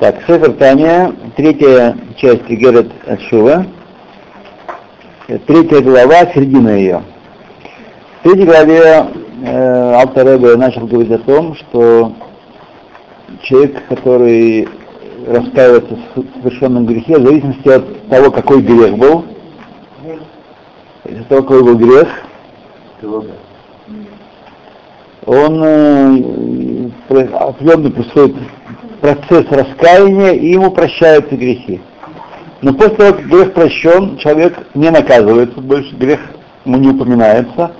Так, Сефер Таня, третья часть Герет Шува, третья глава, середина ее. В третьей главе э, Алтаребе начал говорить о том, что человек, который раскаивается в совершенном грехе, в зависимости от того, какой грех был, от того, какой был грех, он э, определенно происходит процесс раскаяния, и ему прощаются грехи. Но после того, как грех прощен, человек не наказывается, больше грех ему не упоминается,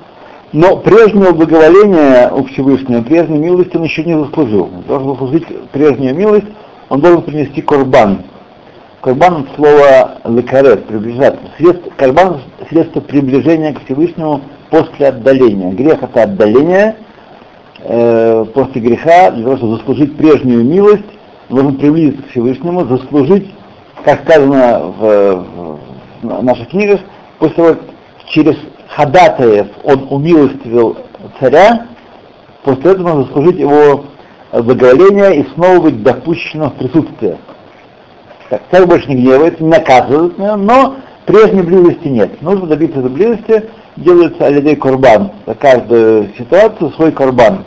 но прежнего благоволения у Всевышнего, прежней милости он еще не заслужил. Он должен заслужить прежнюю милость, он должен принести корбан. Корбан от слова лекарет, приближаться. Средство, корбан – средство приближения к Всевышнему после отдаления. Грех – это отдаление, э, после греха, для того, чтобы заслужить прежнюю милость, должен приблизиться к Всевышнему, заслужить, как сказано в, в наших книгах, после того, через ходатаев он умилостивил царя, после этого нужно заслужить его благоволение и снова быть допущенным в присутствие. Так, царь больше не гневается, не наказывает меня, но прежней близости нет. Нужно добиться этой близости, делается алидей корбан. За каждую ситуацию свой корбан.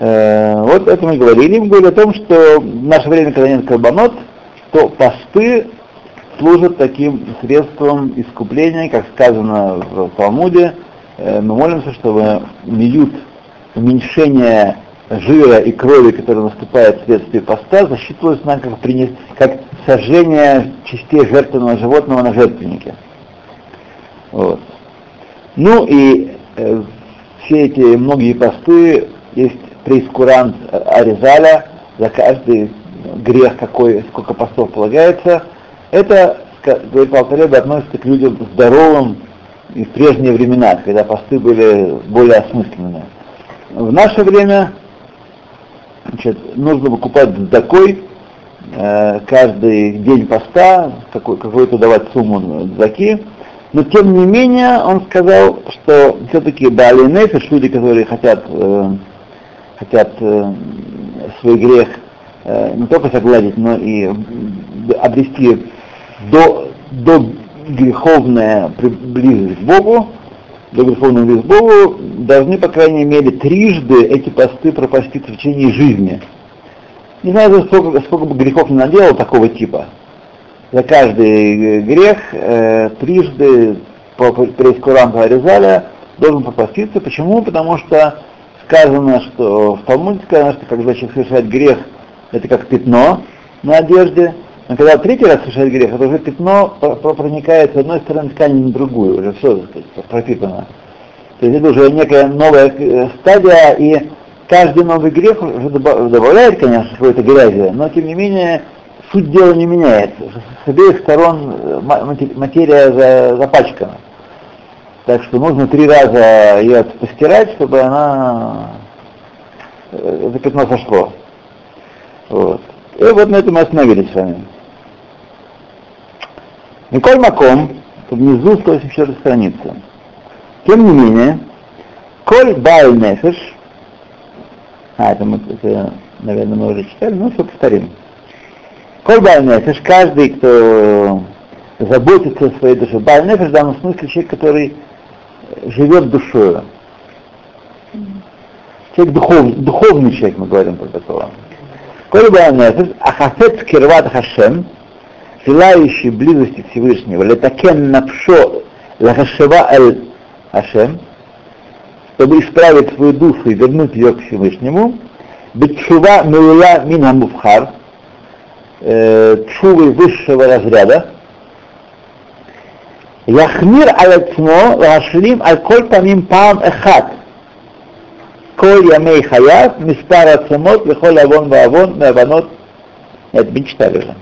Э, вот это мы говорили. Мы говорили о том, что в наше время, когда нет карбонот, то посты служат таким средством искупления, как сказано в Талмуде. Э, мы молимся, чтобы миют уменьшение жира и крови, которая наступает вследствие поста, засчитывалось нам как, принес, как сожжение частей жертвенного животного на жертвеннике. Вот. Ну и э, все эти многие посты есть прейскурант Аризаля за каждый грех, какой, сколько постов полагается, это, говорит Алтаребе, относится к людям здоровым и в прежние времена, когда посты были более осмысленные. В наше время значит, нужно выкупать сдакой э, каждый день поста, какой, какую-то давать сумму сдаки, но тем не менее он сказал, что все-таки Бали Нефиш, люди, которые хотят, э, хотят э, свой грех э, не только согладить, но и обрести до, до греховная близость к Богу, до греховной близости к Богу, должны, по крайней мере, трижды эти посты пропастить в течение жизни. Не знаю, сколько, сколько бы грехов не наделал такого типа. За каждый грех э, трижды по прескуранту Аризаля должен попаститься. Почему? Потому что сказано, что в Талмуде сказано, что когда человек совершает грех, это как пятно на одежде, но когда третий раз совершает грех, это уже пятно проникает с одной стороны ткани на другую, уже все пропитано. То есть это уже некая новая э, стадия, и каждый новый грех уже добавляет, конечно, какой-то грязи, но тем не менее суть дела не меняется. С обеих сторон э, материя запачкана. Так что нужно три раза ее постирать, чтобы она э, это пятно сошло. Вот. И вот на этом мы остановились с вами. Николь Маком, внизу 184 страница. Тем не менее, Коль Баль Нефеш, а, это, мы, это, наверное, мы уже читали, но все повторим. Коль Баль Нефеш, каждый, кто заботится о своей душе. Баль Нефеш в данном смысле человек, который живет душою. Человек духовный, духовный человек, мы говорим про такого. Коль Баль Нефеш, Ахафет Кирват Хашем, желающий близости Всевышнего, летакен напшо лахашева аль Ашем, чтобы исправить свою душу и вернуть ее к Всевышнему, бетшува милуя мина муфхар, чувы высшего разряда, Яхмир аль-Ацмо, Лашлим аль-Коль Памим Пам Эхат, Коль Ямей Хаяв, Миспар Ацамот, Вехоль Авон Ваавон, Меаванот, это мы читали уже.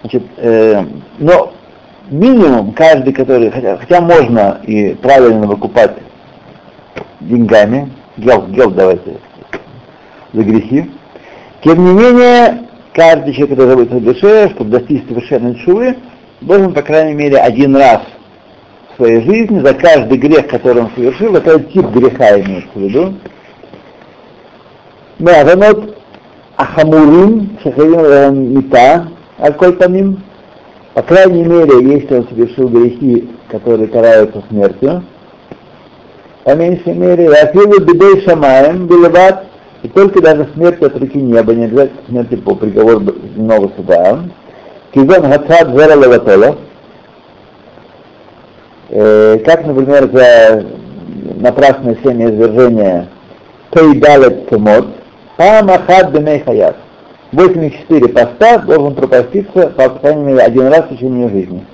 Значит, э, но минимум каждый, который, хотя, хотя можно и правильно выкупать деньгами, гел, гел давайте, за грехи, тем не менее, каждый человек, который заботится о душе, чтобы достичь совершенной шувы, должен, по крайней мере, один раз в своей жизни за каждый грех, который он совершил, это тип греха имеется в виду, вот Ахамурим, Шахарим Мита, Аль-Коль по крайней мере, если он совершил грехи, которые караются смертью, по меньшей мере, Афилу Бедей Шамаем, Белеват, и только даже смерть от руки неба, не обязательно смерти по приговору земного суда, Кизон Хацад Зера Левателя, э, как, например, за напрасное семя извержения Кейдалет Тумот, Пам Ахад Бемей Хаят. 84 поста должен пропаститься, по крайней мере, один раз в течение жизни.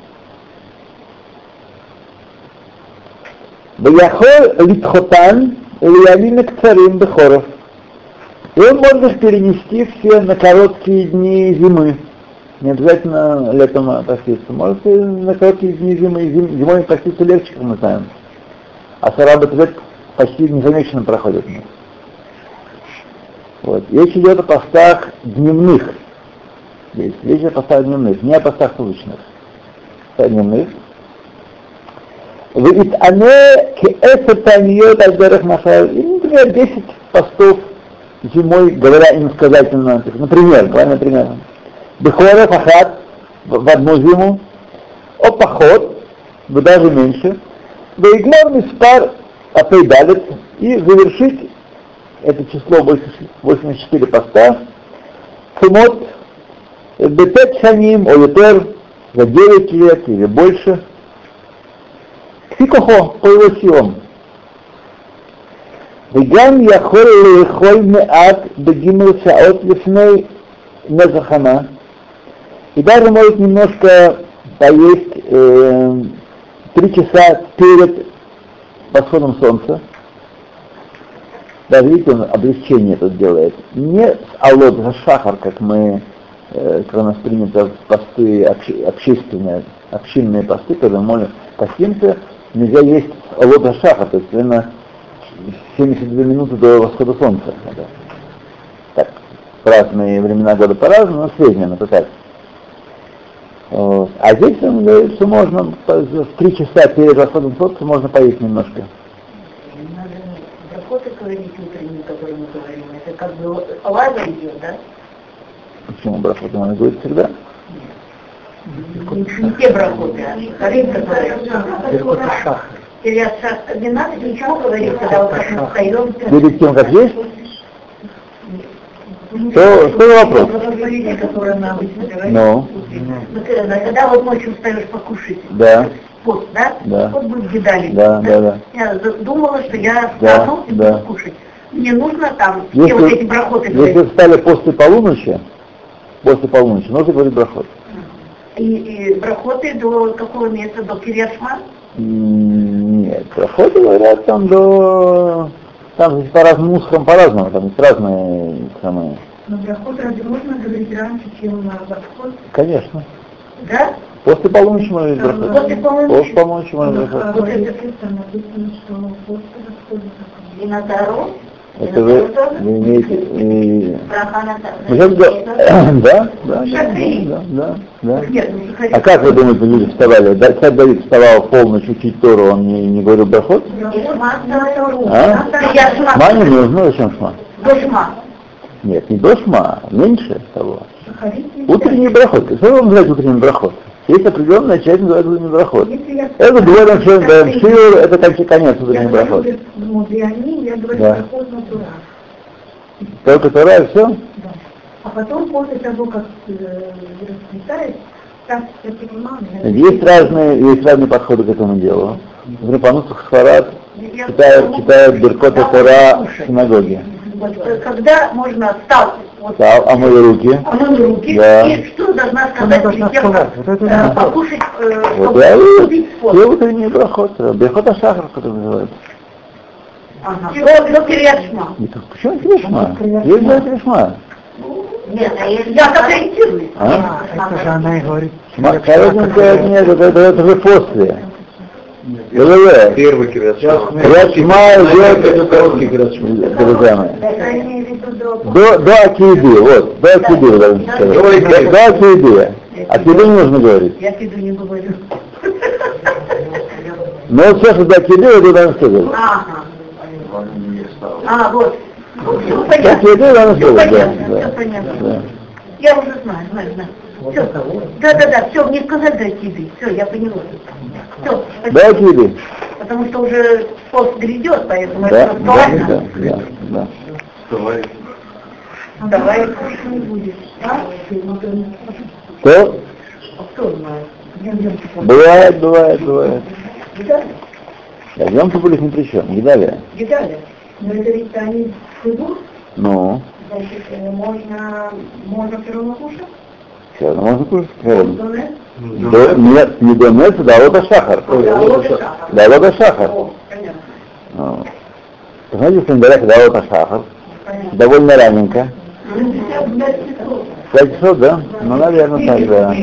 Баяхол литхотан или к царим бехоров. И он может перенести все на короткие дни зимы не обязательно летом поститься. Можете на короткие дни зимы, зимой поститься легче, как мы знаем. А сарабы лет почти незамеченно проходят. Вот. Речь идет о постах дневных. Здесь. Речь идет о постах дневных, не о постах суточных. Постах дневных. Вы итане кеэсэ таньет альдерах машаев. И, например, 10 постов зимой, говоря им сказательно. Например, правильно, например. Бехора Фахат в одну зиму, о поход, но даже меньше, Вейгмор Миспар Апейдалит и завершить это число 84 поста, Цимот, Бетет Шаним, Оютер, за 9 лет или больше, Кфикохо, по его силам. וגם יכול לאכול מעט בגימל שעות לפני נזחנה, и даже может немножко поесть э, три часа перед восходом солнца, даже видите, он облегчение тут делает. Не с алот за шахар, как мы, э, как у нас принято посты общественные, общинные посты, когда мы постимся, нельзя есть алот за шахар, то есть примерно 72 минуты до восхода солнца. Так, разные времена года по-разному, но среднее, это так. Вот. А здесь он говорит, что можно в три часа перед восходом солнца можно поесть немножко брахоты говорить утренние, которые мы говорим, это как бы лаза идет, да? Почему брахоты надо говорить всегда? Не те брахоты, а шахарим, которые... Брахоты шахар. Не надо ничего говорить, когда вот как мы встаем. Перед тем, как есть? Что, что за вопрос? Ну. Когда вот ночью встаешь покушать. Да пост, да? Да. Вот мы в Да, да, да. Я думала, что я встану и буду кушать. Мне нужно там все вот эти брахоты Если встали после полуночи, после полуночи, нужно говорить брахот. И, и брахоты до какого места? До Кирьяшма? Нет, брахоты говорят там до... Там здесь по разным мусорам по-разному, там есть разные самые... Но брахоты разве можно говорить раньше, чем на восход? Конечно. Да? После полуночи можно говорить брахот. После полуночи? После полуночи можно говорить брахот. Вот это вы, вы имеете... Сейчас го- да, да, да, да, да. Ну, не А как вы думаете, люди вставали? Да, Царь Давид вставал в полночь учить Тору, он не, не говорил брахот? А? Шма не нужно, зачем шма? Дошма. Нет, не до шма, а меньше того. Утренний брахот. Что вам называть утренний брахот? Есть определенная часть, называется утренний брахот. Это говорим, что даем шиур, это конец, конец утренний брахот. Да. Только Тора и все? Да. А потом, после того, как э, расцветает, так я понимаю, Есть разные, есть разные подходы к этому делу. Например, по нусах Сфарад читают, читают Беркота Тора в синагоге. Когда можно встал, вот, Стал, омой руки. омыл руки, Да. и что должна сказать должна перед тем, как сказать? Вот это э, да. покушать, э, Вот я и вступить в пост? все утренний брахот. Беркота Шахар, как это называется. Ага. До, Кирьяшма. Почему Кришма? Есть же Кришма. Нет, а если я так ориентируюсь. А? Это же она и говорит. Коротенькая нет, это, это, это же после. ЛВ. Первый кирят Кришма идет, короткий кирят друзья мои. До... До, до Акиды, вот, до Акиды вы должны сказать. До, до Акиды. Акиды не нужно говорить. Я тебе не говорю. Но вот все, что до Акиды, вы должны сказать. Ага. А, вот. Все Как понятно. еду, надо Все понятно, все понятно. да. Я уже знаю, знаю, знаю. Все. Да, да, да, все, мне сказать дайте еды. Все, я поняла. Все, Дайте еды. Потому что уже пост грядет, поэтому Да, это да, актуально. да, да, да. Ну, Давай кушать будешь. А? Что? Кто знает? Бывает, бывает, бывает. Видали? Да, днем были ни при чем, не дали. Видали? Но это ведь они идут, Ну, значит, э, можно, можно все равно кушать? Ну можно. Э, Донец? до- Нет, не донец, да, вот это сахар. Да, вот это сахар. Да, вот это сахар. О, понятно, Ну. Знаете, в календарях да, вот это сахар. понятно. Довольно раненько. Ну, 55 часов. Пять часов, да? Ну, наверное, так, да.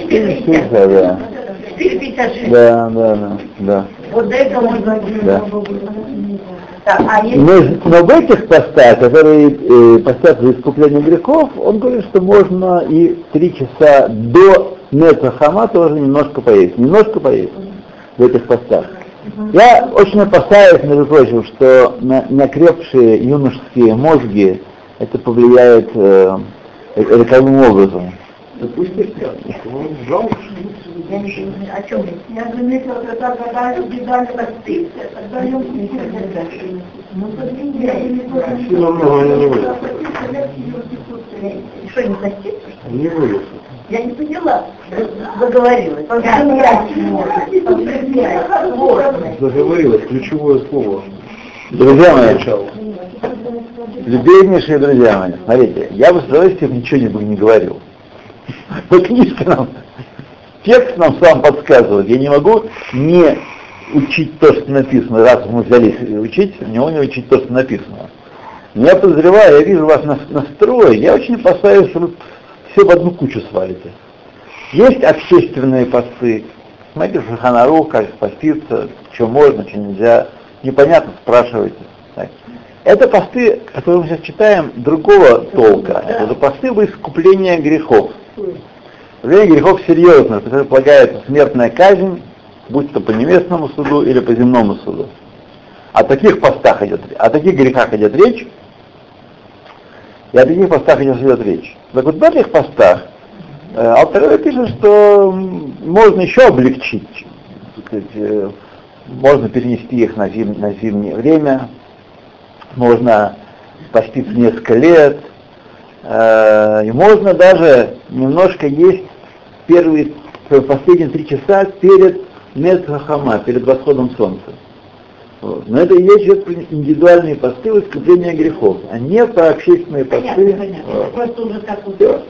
Четыре 4,56. часа, да. 4,56. Да, да, да, да. Вот до этого можно... Да. А но в этих постах, которые э, постят за искупление грехов, он говорит, что можно и три часа до Нецахама тоже немножко поесть. Немножко поесть в этих постах. Я очень опасаюсь, между прочим, что на неокрепшие юношеские мозги это повлияет э, э, роковым образом. Я не понимаю, о чем речь? Я заметила, когда когда дали посты, тогда я Ну, Сильно много они не вылезут. Что, не постится? Не вылезут. Я не поняла. Заговорилась. Заговорилось ключевое слово. Друзья мои. Любезнейшие друзья мои, смотрите, я бы с удовольствием ничего не, бы не говорил. Но книжка нам, текст нам сам подсказывает. Я не могу не учить то, что написано, раз мы взялись учить, не не учить то, что написано. Но я подозреваю, я вижу вас нас- настрой, я очень опасаюсь, что вы все в одну кучу свалите. Есть общественные посты, смотрите, Шаханару, как поститься, что можно, что нельзя, непонятно, спрашивайте. Так. Это посты, которые мы сейчас читаем, другого толка. Это посты во искупление грехов. Искупление грехов серьезно, предполагается смертная казнь, будь то по небесному суду или по земному суду. О таких постах идет, о таких грехах идет речь, и о таких постах идет, речь. Так вот в этих постах э, Алтарев пишет, что можно еще облегчить, сказать, э, можно перенести их на, зим- на зимнее время, можно поститься несколько лет, э, и можно даже немножко есть первые, последние три часа перед Мецхахама, перед восходом солнца. Вот. Но это и речь идет про индивидуальные посты в искупление грехов, а не про общественные посты. Понятно, понятно. Вот. Просто уже. Всё.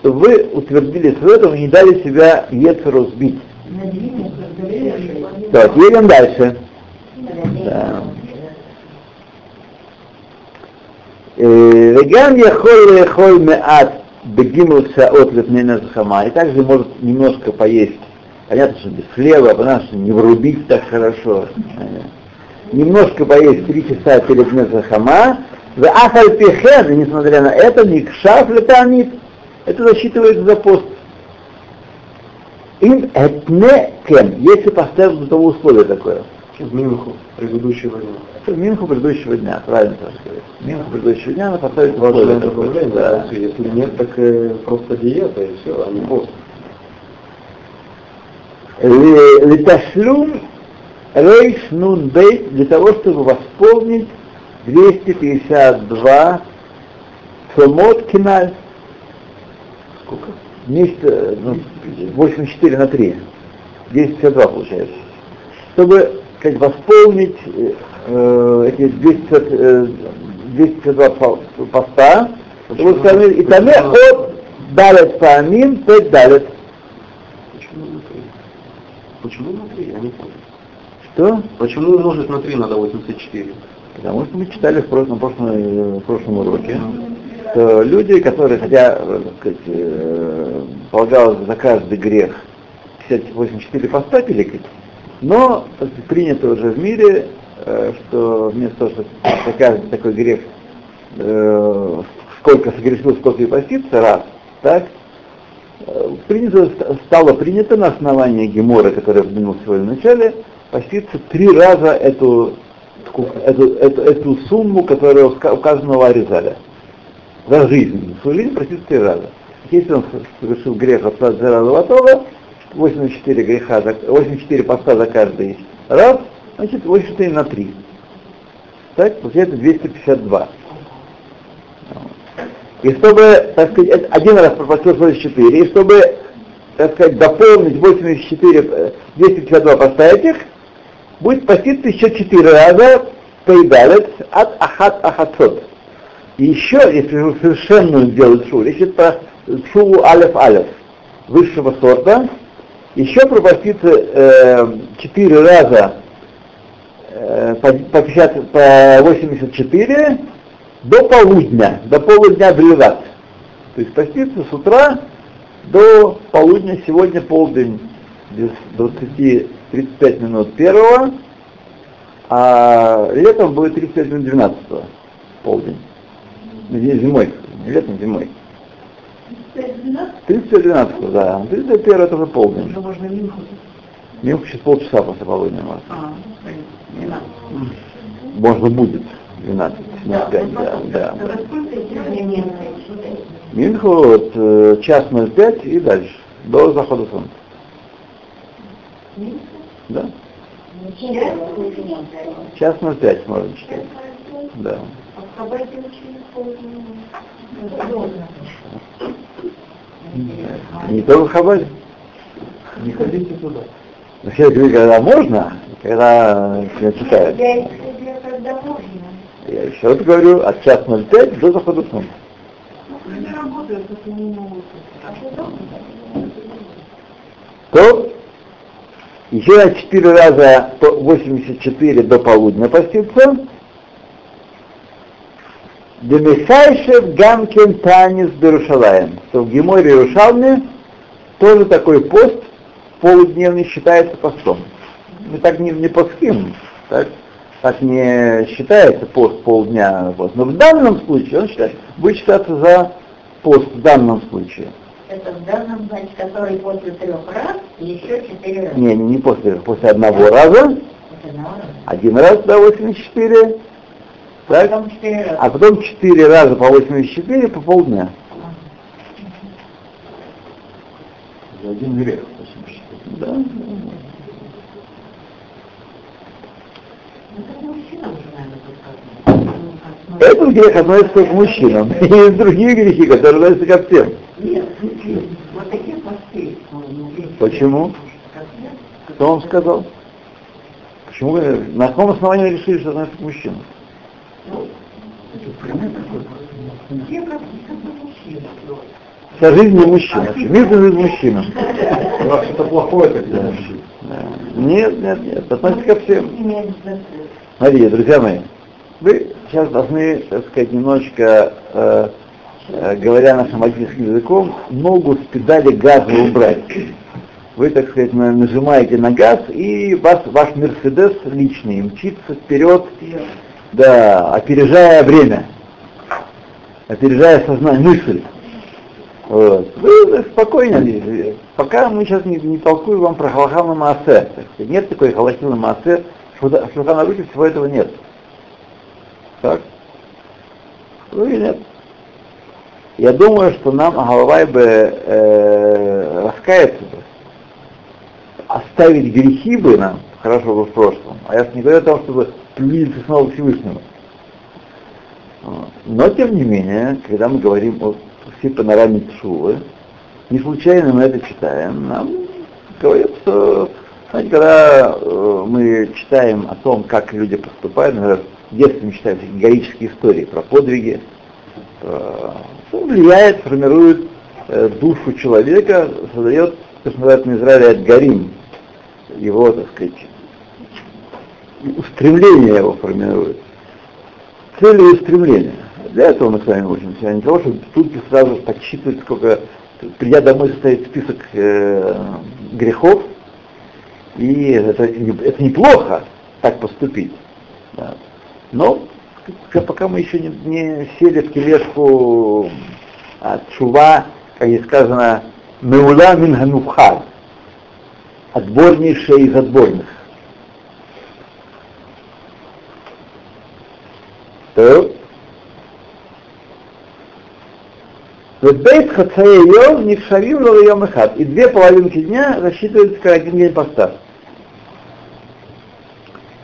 Чтобы вы утвердились в этом и не дали себя Ецеру сбить. Так, едем дальше. Да. Э, Веган яхоль яхоль меат бегимл шаот лепнена захама. И также может немножко поесть. Понятно, что без хлеба, понятно, что не врубить так хорошо. Э, Немножко поесть три часа перед Незахама. В Ахаль Пехен, и несмотря на это, Никшав летанит, это засчитывается за пост. Им этне кем, если поставить бытовое условие такое. В Минху предыдущего дня. Это Минху предыдущего дня, правильно так сказать. Минху предыдущего дня надо поставить Важное условие такое. добавление, Да. Если нет, так э, просто диета и все, а не пост. Ле- Леташлум рейш нун бейт для того, чтобы восполнить 252 цомот киналь. Сколько? Вместе, ну, 84 на 3. 252 получается. Чтобы как, восполнить э, э, эти 250, э, 252 по- поста, чтобы сказать, и таме от далет паамин, пет далет. Почему на три? Почему на три? Я не понял. Что? Почему умножить на три надо 84? Потому что мы читали в прошлом, в прошлом, э, в прошлом уроке, что люди, которые, хотя, э, так сказать, полагалось за каждый грех 84 поста пиликать, но принято уже в мире, э, что вместо того, чтобы за каждый такой грех э, сколько согрешил, сколько и поститься, раз, так, э, принято, стало принято на основании Гемора, который я упомянул сегодня в начале, поститься три раза эту эту, эту, эту сумму, которая указана у Аризаля. За жизнь. Свою жизнь простит три раза. Если он совершил грех от раза Латова, 84 греха, за- 84 поста за каждый раз, значит 84 на 3. Так, получается 252. И чтобы, так сказать, один раз пропустил 84, и чтобы, так сказать, дополнить 84, э, 252 поставить их, будет поститься еще 4 раза поедалец от ахат ахатот. И еще, если вы совершенно сделать шу, если это шу алеф алеф высшего сорта, еще пропаститься э, 4 раза э, по, по, 50, по 84 до полудня, до полудня бреват. То есть поститься с утра до полудня, сегодня полдень, без 20-35 минут первого, а летом будет 35 минут 12 полдень. Зимой, летом, зимой. 35 12 да. 31 это уже полдень. Уже можно минху. Минху сейчас полчаса после полудня может. А, не надо. Можно будет 12, не Да, 5, ну, да, да. Минху вот э, час 05 и дальше, до захода солнца. Да? Час 05 можно читать. Да. А в Хабаре учили. Не только в Хабаре. Не ходите туда. Но все говорю, когда можно, когда не читают. Я еще раз говорю, от час 05 до захода солнца. Люди работают, это не могут. А потом? То еще на 4 раза по 84 до полудня поститься. Демихайшев Гамкин Танис Берушалаем. Что в Геморе Иерушалме тоже такой пост полудневный считается постом. Мы так не, не постим, так, так не считается пост полдня. пост. Но в данном случае он считается, будет считаться за пост в данном случае. Это в данном, значит, который после трех раз и еще четыре раза. Не, не, не после, после одного раза, Это одного раза. один раз до 84, так, Потом четыре раза. а потом 4 раза по 84 по полдня. За один грех. 84. Да. Ну, сказано. Этот грех относится к мужчинам. И есть другие грехи, которые относятся ко всем. Нет, вот такие посты. ну. Почему? Кто вам сказал? Почему вы на каком основании решили, что относится к мужчинам? Все как как мужчины. Вся жизнь не мужчина. Мир жизнь мужчина. Что-то плохое так для мужчин. Нет, нет, нет, относится ко всем. Смотрите, друзья мои, вы сейчас должны, так сказать, немножечко, э, э, говоря нашим водительским языком, ногу с педали газа убрать. Вы, так сказать, на- нажимаете на газ, и вас, ваш Мерседес личный мчится вперед, да, опережая время, опережая сознание, мысль. Вот. Вы, спокойно, пока мы сейчас не, не толкуем вам про Халахана Маасе. так сказать. Нет такой Халахина Маасе, в Шуханарухе всего этого нет. Так? Ну и нет. Я думаю, что нам Агалвай бы э, раскаяться оставить грехи бы нам, хорошо бы в прошлом, а я не говорю о том, чтобы приблизиться снова к Всевышнему. Но, тем не менее, когда мы говорим о всей панораме Тшувы, не случайно мы это читаем, нам говорят, что, знаете, когда э, мы читаем о том, как люди поступают, например, в детстве мы читаем героические истории про подвиги, про- что влияет, формирует э, душу человека, создает, что называют на Израиле Гарим, его, так сказать, устремление его формирует. Цели и устремления. Для этого мы с вами учимся, а не того, чтобы тут сразу подсчитывать, сколько, придя домой, составить список э, грехов, и это, это неплохо так поступить. Да. Но пока мы еще не, не сели в тележку а, чува, как здесь сказано, меула мин гануфхар, отборнейшая из отборных. То Бейт Хацаэ Йом Нихшавим Ло Йом Эхад. И две половинки дня рассчитываются как один день поста.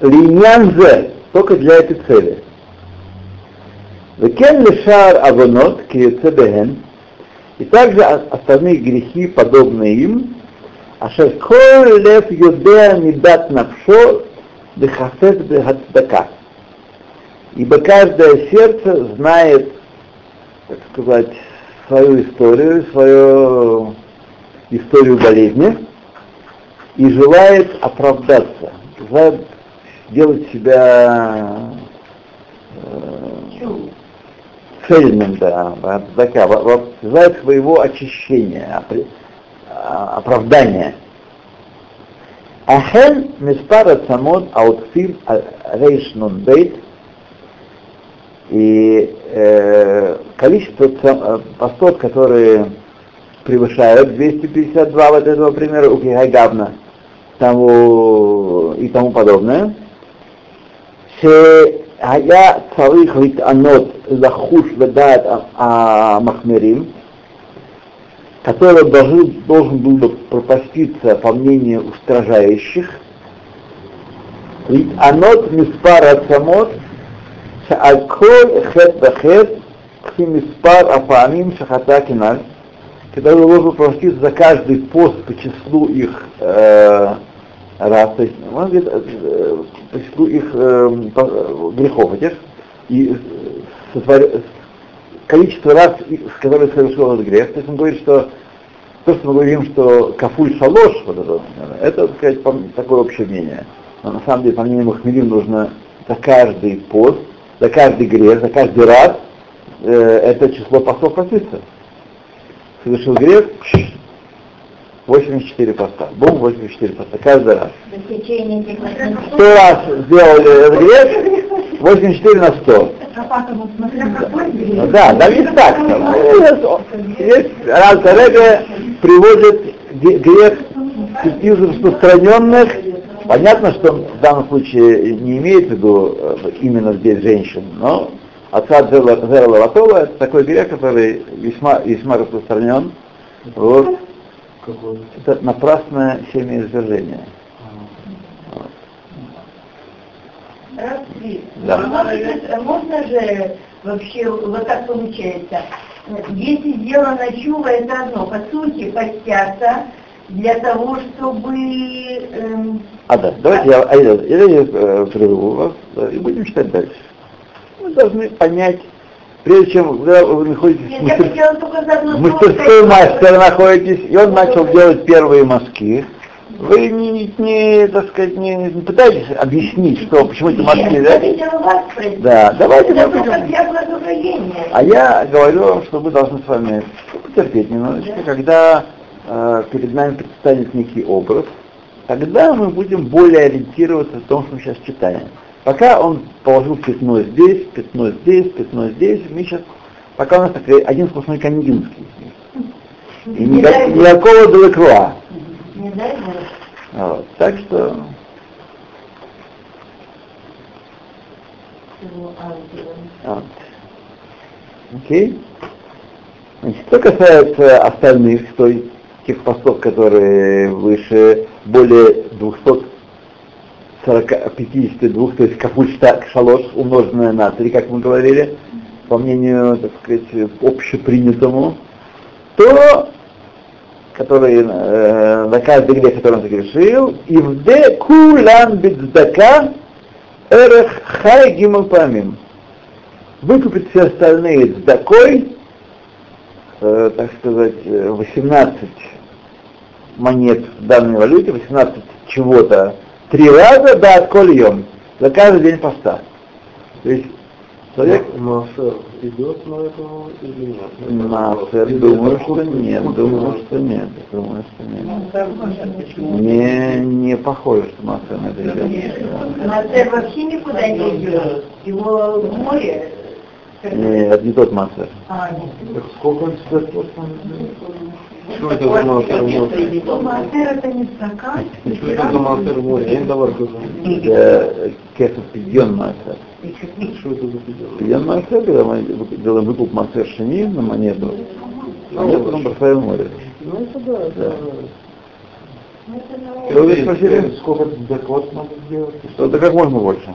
Линьянзе, только для этой цели. Векен лишар авонот киецебехен, и также остальные грехи, подобные им, ашер коль лев юдеа мидат навшо дехасет бехацдака. Ибо каждое сердце знает, так сказать, свою историю, свою историю болезни и желает оправдаться, желает сделать себя э, цельным, да, такая, желает своего очищения, оправдания. Ахен миспара самот аутфим рейш нун бейт и э, количество э, постов, которые превышают 252 вот этого примера у Кихайгавна тому, и тому подобное, שהיה צריך להתענות לחוש ודעת המחמירים, который должен, должен был бы пропаститься по мнению устражающих, анот миспар самот שעל כל חטא וחטא כפי מספר הפעמים שחטא כנ"ל, когда вы должен проститься за каждый пост по числу их э, раз, то есть, он говорит, э, по числу их э, по, грехов этих, и сотвор... количество раз, с которых совершил этот грех, то есть он говорит, что то, что мы говорим, что кафуль шалош, вот это, это, так сказать, такое общее мнение. Но на самом деле, по мнению Махмелин, нужно за каждый пост за каждый грех, за каждый раз э, это число постов простится. Совершил грех, 84 поста. Бум, 84 поста. Каждый раз. Сто раз сделали этот грех, 84 на 100. Да, да, есть так. Есть раз Рега приводит грех из распространенных Понятно, что в данном случае не имеет в виду э, именно здесь женщин, но отца Зера Лаватова это такой грех, который весьма, весьма распространен. Вот. Это напрасное семяизвержение. Да. Можно же вообще вот так получается. Если дело ночува, это одно. По сути, постятся, для того, чтобы... Эм... А, да, давайте я, а, я, я, я э, прерву вас да, и будем читать дальше. Мы должны понять, прежде чем когда вы находитесь Нет, в, мастер... в мастерской мастера находитесь, и он начал делать первые мазки, вы не, не, так сказать, не, не пытаетесь объяснить, что почему эти мазки, да? Да, давайте мы будем... А я говорю вам, что мы должны с вами потерпеть немножечко, когда э, перед нами предстанет некий образ, тогда мы будем более ориентироваться в том, что мы сейчас читаем. Пока он положил пятно здесь, пятно здесь, пятно здесь, мы сейчас, пока у нас такой один сплошной кандинский. И никак, никакого Делакруа. Вот, так что... Вот. Окей? Значит, что касается остальных, то есть тех постов, которые выше более 252, то есть капульста шалош, умноженное на 3, как мы говорили, по мнению, так сказать, общепринятому, то который э, на каждый грех, который он согрешил, и в де кулан бидздака эрех хай гимал памим. Выкупит все остальные дакой, э, так сказать, 18 монет в данной валюте, 18 чего-то, три раза, да, кольем, за каждый день поста. То есть человек... Массер идет на это или нет? Массер, думаю, что нет, думаю, что нет, думаю, что нет. Не, не похоже, что Массер на это идет. Массер вообще никуда не идет, его в море нет, не тот Массер. А, нет. Сколько он стоит? Что это за море? Маасер это не стакан. Что это за Маасер море? Я не давал. Это кесов пидьон маасер. Что это за пределы? Пидьон маасер, когда мы делаем выкуп маасер шини на монету, монету потом бросаем в море. Ну это да, это... И вы спросили, Сколько доход надо сделать? что это как можно больше.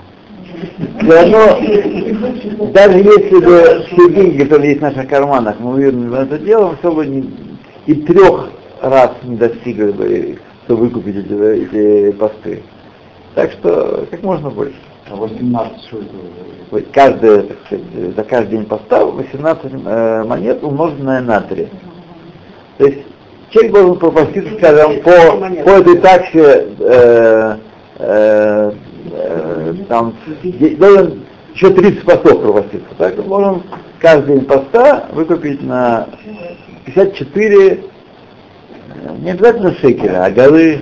Все равно, даже если бы все деньги, которые есть в наших карманах, мы уверены в это дело, все бы не, и трех раз не достигли бы, чтобы выкупить эти, эти посты. Так что как можно больше. А 18 что это? Каждый, так сказать, за каждый день поста 18 э, монет умноженное на 3. То есть человек должен пропаститься, скажем, по, по этой таксе э, э, э, там, должен еще 30 постов пропаститься. Так он должен каждый день поста выкупить на 54, э, не обязательно шекеля, а голы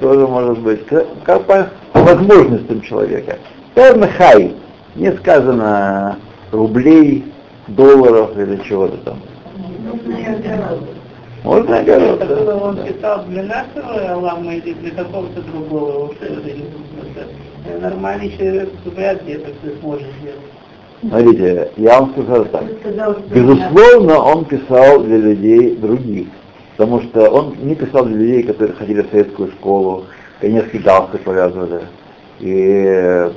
тоже может быть, как по, возможностям человека. Сказано хай, не сказано рублей, долларов или чего-то там. Можно огород, было он да. писал для нашего Алама или для какого-то другого? Нормальный человек вряд ли это сможет сделать. Смотрите, я вам скажу так. Безусловно, он писал для людей других, потому что он не писал для людей, которые ходили в советскую школу, конецкий галстук повязывали, и э,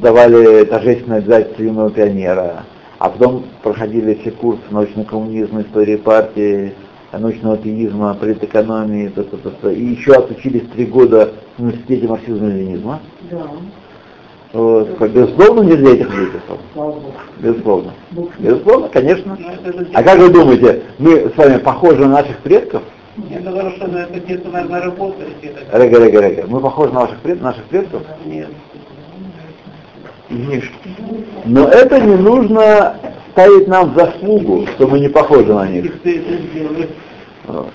давали торжественное обязательство юного пионера, а потом проходили все курсы научного коммунизма, истории партии, научного атеизма, политэкономии, т -т -т -т, и еще отучились три года в университете марксизма-ленинизма. Да. Вот. Безусловно, не для этих людей. Безусловно. Безусловно, конечно. А как вы думаете, мы с вами похожи на наших предков? Я говорю, что это где-то, наверное, работает. Рега, рега, рега. Мы похожи на ваших, пред- наших предков? Нет. Внешне. Но это не нужно ставить нам заслугу, что мы не похожи на них. Вот.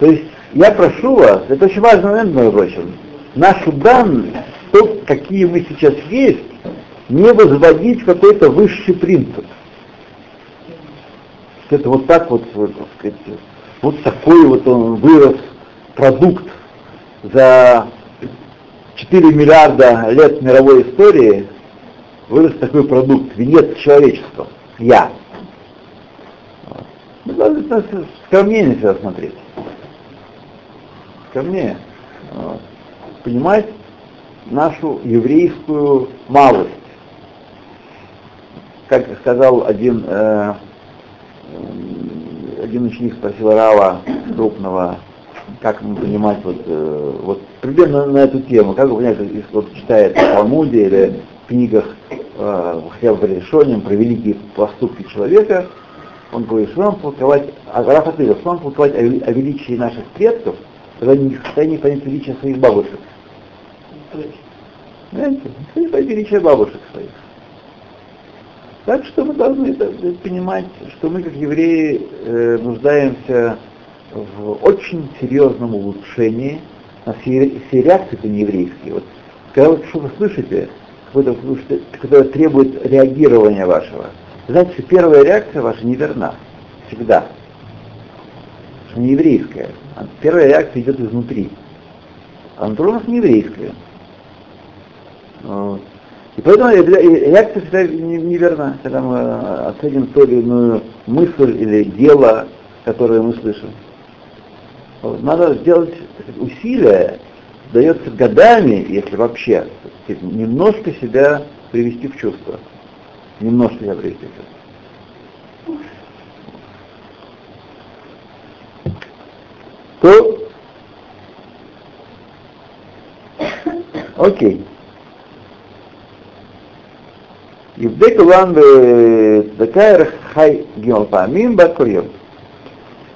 То есть я прошу вас, это очень важный момент, между прочим, наши данные, то, какие мы сейчас есть, не возводить какой-то высший принцип. Это вот так вот, вот, так сказать, вот такой вот он вырос продукт за 4 миллиарда лет мировой истории, вырос такой продукт, венец человечества, я. Вот. Мы должны скромнее на себя смотреть. Скромнее. Вот. Понимать нашу еврейскую малость. Как сказал один, э, один ученик спросил Рава крупного, как ему понимать вот, э, вот примерно на эту тему, как понять, если вот читает в Талмуде или в книгах, э, хотя бы решением про великие поступки человека, он говорит, что нам толковать, а Раф ответил, что нам толковать о, о величии наших предков, когда они не в состоянии понять величие своих бабушек. Состоянии понять величие бабушек своих. Так что мы должны это понимать, что мы как евреи э, нуждаемся в очень серьезном улучшении. У нас все, реакции-то не еврейские. Вот, когда вы что-то слышите, какое-то, которое требует реагирования вашего, знаете, что первая реакция ваша неверна. Всегда. Что не еврейская. А первая реакция идет изнутри. А внутри у нас не еврейская. Вот. И поэтому реакция всегда неверна, когда мы а, оценим ту или иную мысль или дело, которое мы слышим. Вот. Надо сделать усилия, дается годами, если вообще, немножко себя привести в чувство. Немножко себя привести в чувство. То... Окей. Okay. עולם בצדקה ערך חי גימל פעמים בכל יום.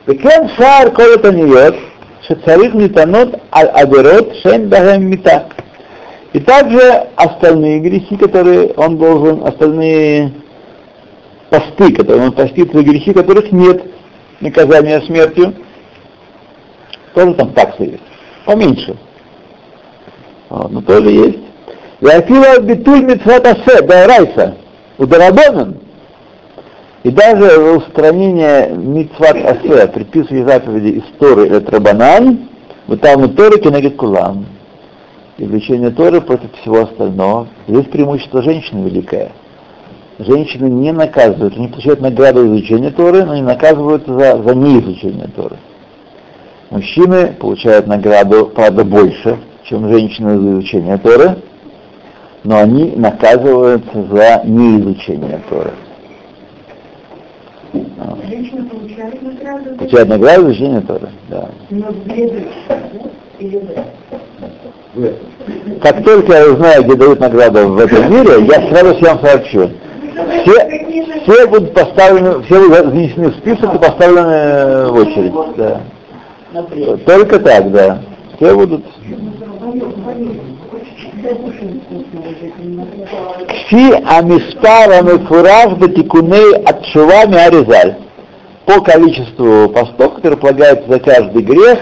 וכן שאר כל התעניות שצריך ניתנות על עבירות שאין בהן מיתה. И также остальные грехи, которые он должен, остальные посты, которые он постит за грехи, которых нет наказания смертью, тоже там такса есть. Поменьше. Вот, но тоже есть. И афила битуль митцват асе, да райса, у дарабонан. И даже устранение митцват асе, предписывая заповеди из Торы или вот там и Торы кенегет кулам. Извлечение Торы против всего остального. Здесь преимущество женщины великое. Женщины не наказывают, они получают награду изучения Торы, но не наказывают за, за неизучение Торы. Мужчины получают награду, правда, больше, чем женщины за изучение Торы, но они наказываются за неизучение Торы. Женщина получает награду? Получают награду изучение Торы, да. Как только я узнаю, где дают награду в этом мире, я сразу всем сообщу. Все, все будут поставлены, все будут занесены в список и поставлены в очередь. Да. Только так, да. Все будут. Фи амиспар амифураж батикуней от шувами аризаль. По количеству постов, которые полагаются за каждый грех,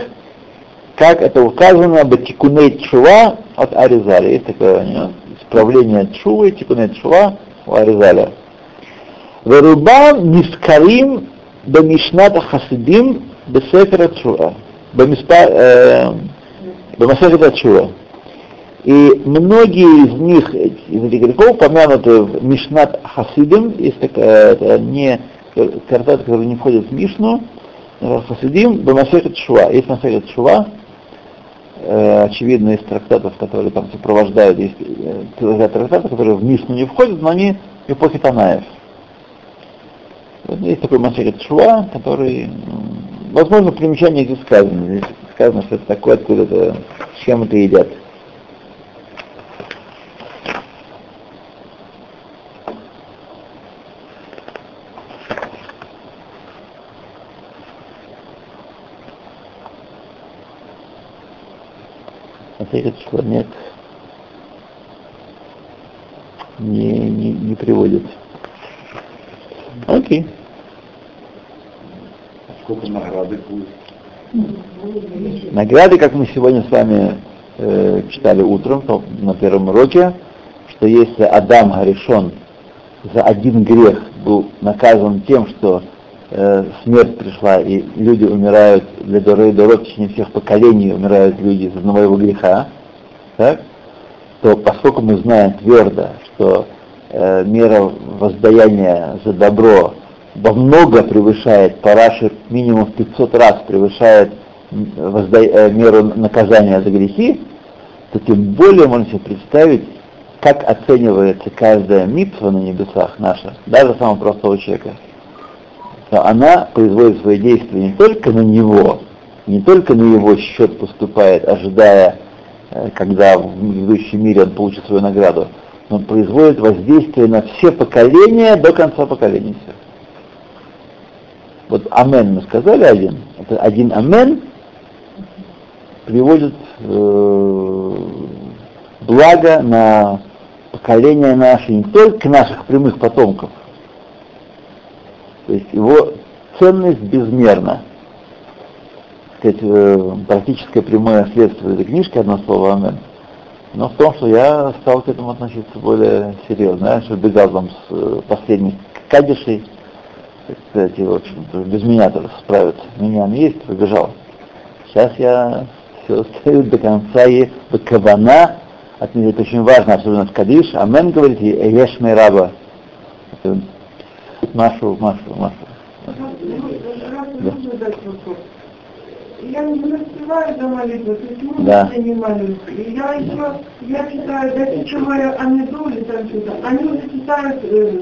как это указано батикуней чува от аризаля. Есть такое нет? исправление чувы, тикуней чува у аризаля. Верубам нискарим бамишната хасидим бесефера чува. Бамасефера чува. И многие из них, из этих грехов, помянуты в Мишнат Хасидим, есть такая, это не трактат, который не входит в Мишну, Хасидим, Бамасехет Шува. Есть Масехет Шува, э, очевидно, из трактатов, которые там сопровождают, есть э, трактаты, которые в Мишну не входят, но они эпохи Танаев. Вот есть такой Масехет Шува, который, возможно, примечание здесь сказано. Здесь сказано, что это такое, откуда-то, с чем это едят. Шува нет, не, не, не приводит. Окей. Сколько награды будет? Награды, как мы сегодня с вами э, читали утром на первом уроке, что если Адам Гаришон за один грех был наказан тем, что э, смерть пришла и люди умирают для Доры и Дорот, в всех поколений умирают люди из одного его греха, так, то поскольку мы знаем твердо, что э, мера воздаяния за добро во много превышает, параши минимум в 500 раз превышает возда... э, меру наказания за грехи, то тем более можно себе представить, как оценивается каждая митва на небесах наша, даже самого простого человека. То она производит свои действия не только на него, не только на его счет поступает, ожидая, э, когда в грядущем мире он получит свою награду, но производит воздействие на все поколения до конца поколения. Вот амен мы сказали один. Это один амен приводит э, благо на поколение наше, не только наших прямых потомков. То есть его ценность безмерна. Сказать, э, практическое прямое следствие этой книжки, одно слово амен. Но в том, что я стал к этому относиться более серьезно. Я раньше бегал там с э, последних кадишей, кстати, в общем без меня тоже справиться. Меня есть, побежал. Сейчас я все стою до конца и кабана, это очень важно, особенно в Кадиш, Амен говорит, и Еш раба. Машу, Машу, Машу. Я не успеваю то есть много Да. я не молюсь. И я еще, я читаю, да читаю Амидоли, там что-то, они уже читают э,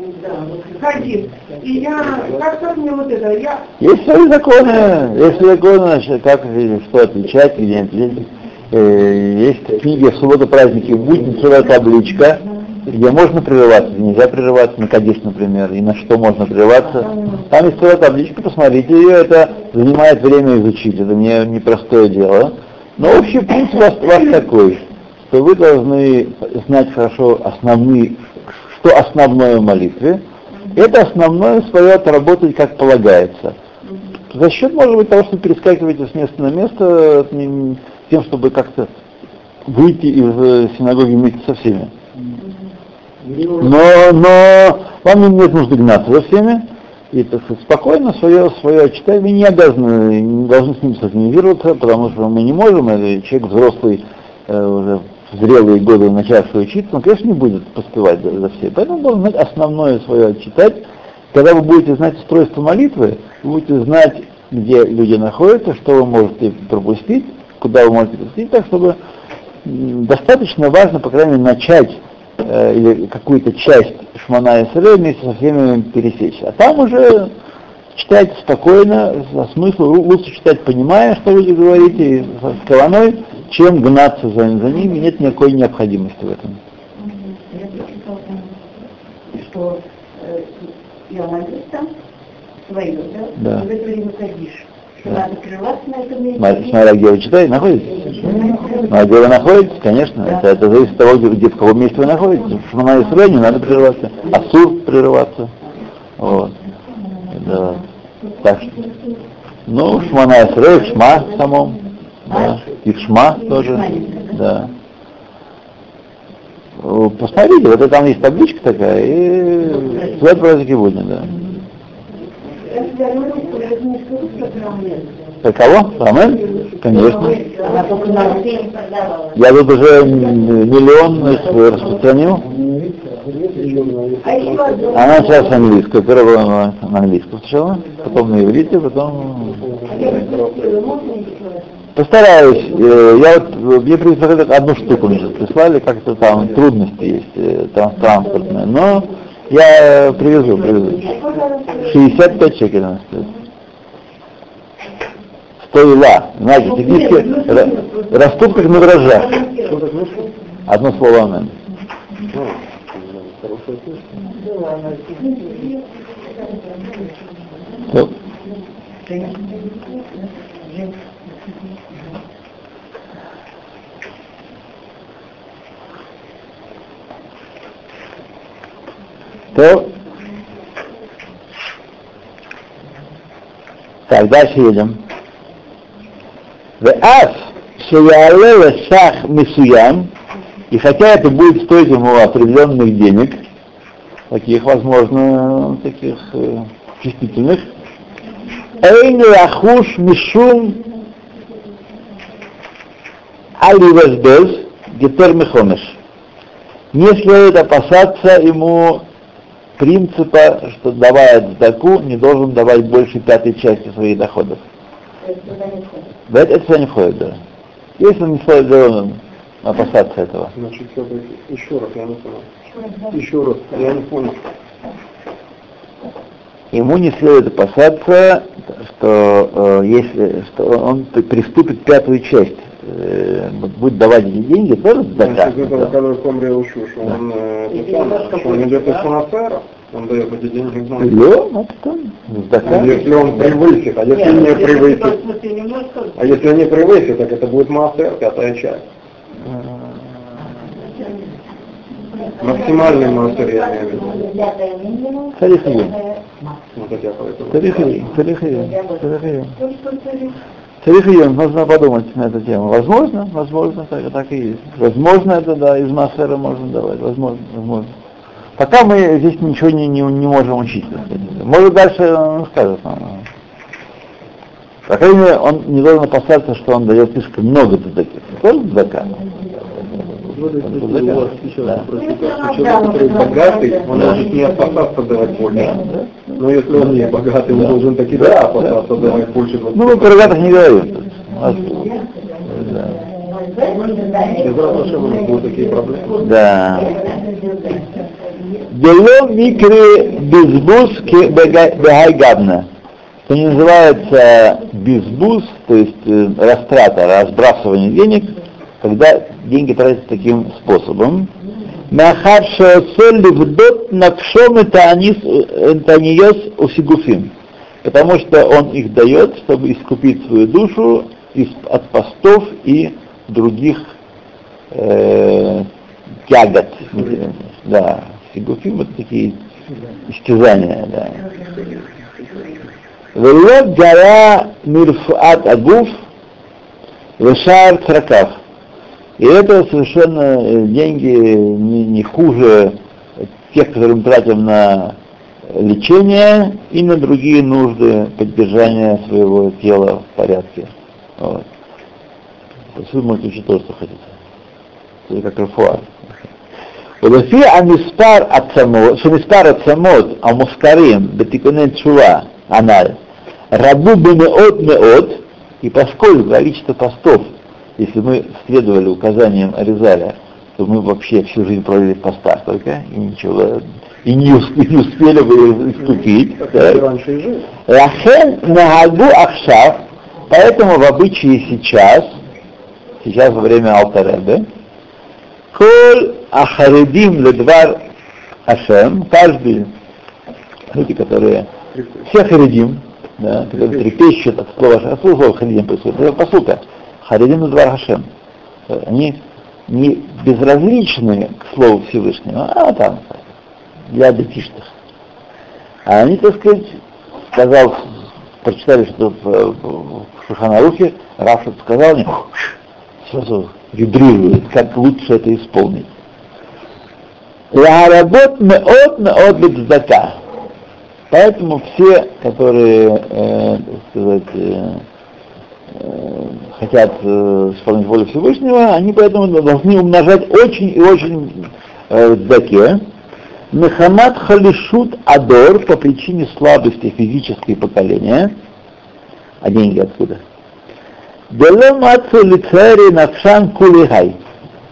Хадис. И я, как, как мне вот это, я, Есть свои законы, есть свои законы, значит, как и что отличать, где отличать. Э, Есть книги в субботу праздники, будет целая табличка, где можно прерываться, где нельзя прерываться, на Кадиш, например, и на что можно прерываться. Там есть целая табличка, посмотрите ее, это занимает время изучить, это не непростое дело. Но общий принцип у вас, у вас такой, что вы должны знать хорошо основные, что основное в молитве, это основное свое отработать как полагается. За счет, может быть, того, что перескакиваете с места на место, тем, чтобы как-то выйти из э, синагоги вместе со всеми. Но, но вам нет нужды гнаться за всеми, и так сказать, спокойно свое, свое читать, мы не обязаны, не должны с ним социализироваться, потому что мы не можем, человек взрослый, э, уже в зрелые годы начавший учиться, он, конечно, не будет поспевать за, за все. Поэтому должен знать основное свое читать. Когда вы будете знать устройство молитвы, вы будете знать, где люди находятся, что вы можете пропустить, куда вы можете пропустить, так чтобы достаточно важно, по крайней мере, начать э, или какую-то часть Шмана и вместе со всеми пересечь. А там уже читать спокойно, со смыслом, лу- лучше читать, понимая, что вы говорите, и со скованой, чем гнаться за, за ними, нет никакой необходимости в этом. Я прочитала там, что э, я молюсь там, свое, да? Да. И в это время ходишь. Смотря где вы читаете, находитесь. Ну, а где вы находитесь, конечно, это, это зависит от того, где, где- в каком месте вы находитесь. В Шмана Исраиле не надо прерываться, а суд прерываться. Вот. Да. Так что, ну, Шмана Исраиль, Шма в самом, да. и Шма тоже, да. Посмотрите, вот там есть табличка такая, и свет праздники будни, да. Я говорю, что это не скажу, что прям нет. Про кого? Амен? Конечно. Я тут уже миллион распространил. Она сейчас английская, первая была на английском сначала, потом на иврите, потом... Постараюсь. Э, Я вот, мне прислали одну штуку мне прислали, как-то там трудности есть э, там транспортные, но я э, привезу, привезу. 65 шекелей она стоит. Стоила. Знаете, технически ра- растут как на дрожжах. Одно слово амен. То- То так, дальше едем. Веас шеяле шах мисуям, и хотя это будет стоить ему определенных денег, таких, возможно, таких э, чувствительных, Эйн лахуш мишум аливездез гетер мехонеш. Не следует опасаться ему принципа, что давая таку, не должен давать больше пятой части своих доходов. Да, это сюда не входит, да. Если он не стоит должен опасаться этого. Значит, еще раз, я не понял. Еще раз, я не понял. Ему не следует опасаться, что э, если что он приступит пятую часть, э, будет давать эти деньги, тоже заказ. Из этого, учу, что он, он идет из Панацера, он дает эти деньги в ну. Если он превысит, а если не превысит, Посмотри, немножко а если не превысит, так это будет массер, пятая часть. Максимальный массер, я имею в виду. Тарих Июнь. Вот это Июнь, нужно подумать на эту тему. Возможно, возможно, так, так и есть. Возможно, это да, из Массера можно давать, возможно, возможно. Пока мы здесь ничего не, не, не можем учить. Может дальше он скажет нам. По крайней мере, он не должен опасаться, что он дает слишком много таких. Тоже спросить, человек, который богатый, он может не опасаться давать больше. Но если он не богатый, он должен таки да опасаться давать больше. Ну, мы про богатых не говорим. Да. Дело микре безбуз бегайгадна. Это называется безбуз, то есть э, растрата, разбрасывание денег, когда деньги тратятся таким способом. Махар шеоцель левдот навшом это аниос усигуфим. Потому что он их дает, чтобы искупить свою душу из- от постов и других э, тягот. Да, сигуфим это такие истязания, да. Велот гара мирфат агуф вешар цракав. И это совершенно э, деньги не, не хуже тех, которые мы тратим на лечения и на другие нужды поддержания своего тела в порядке. Вот. То есть вы можете учить то, что хотите. Это как рафуа. ולפי המספר עצמות, שמספר עצמות המוזכרים בתיקוני תשובה הנ"ל רבו במאות מאות, и поскольку количество постов, если мы следовали указаниям Аризаля, то мы вообще всю жизнь провели в постах только, и ничего, и не успели, не успели бы вступить. Лахен нагагу ахшав, поэтому в обычае сейчас, сейчас во время Алтаребе, Коль Ахаридим Ледвар Ашем, каждый, люди, которые, все Харидим, да, трепещут от слова от слова Харидим происходит, это посылка, Харидим Ледвар Ашем, они не безразличны к слову Всевышнего, а там, для детишных. А они, так сказать, сказал, прочитали, что в, Шуханарухе, Раф сказал мне, сразу вибрирует, как лучше это исполнить. Лааработ меот меот бедздака. Поэтому все, которые, э, так сказать, э, э, хотят э, исполнить волю Всевышнего, они поэтому должны умножать очень и очень э, в заке. Мехамад халишут адор по причине слабости физической поколения. А деньги откуда? Деломацу лицари навшан кулихай,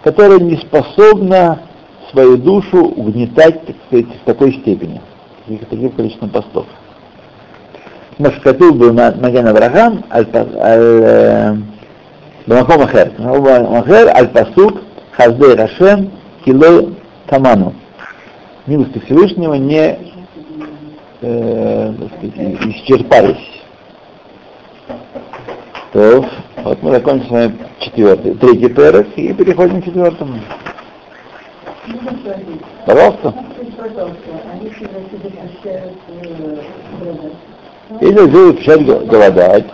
которая не способна свою душу угнетать, так сказать, в такой степени, в таким количеством постов. Машкатул был Маген Авраам, Бамаком Ахер, Ахер, Аль-Пасук, Хаздей Рашем, Килой Таману. Милости Всевышнего не э, сказать, исчерпались. То, вот мы закончим с вами четвертый, третий перек и переходим к четвертому. Пожалуйста. Если люди начинают голодать,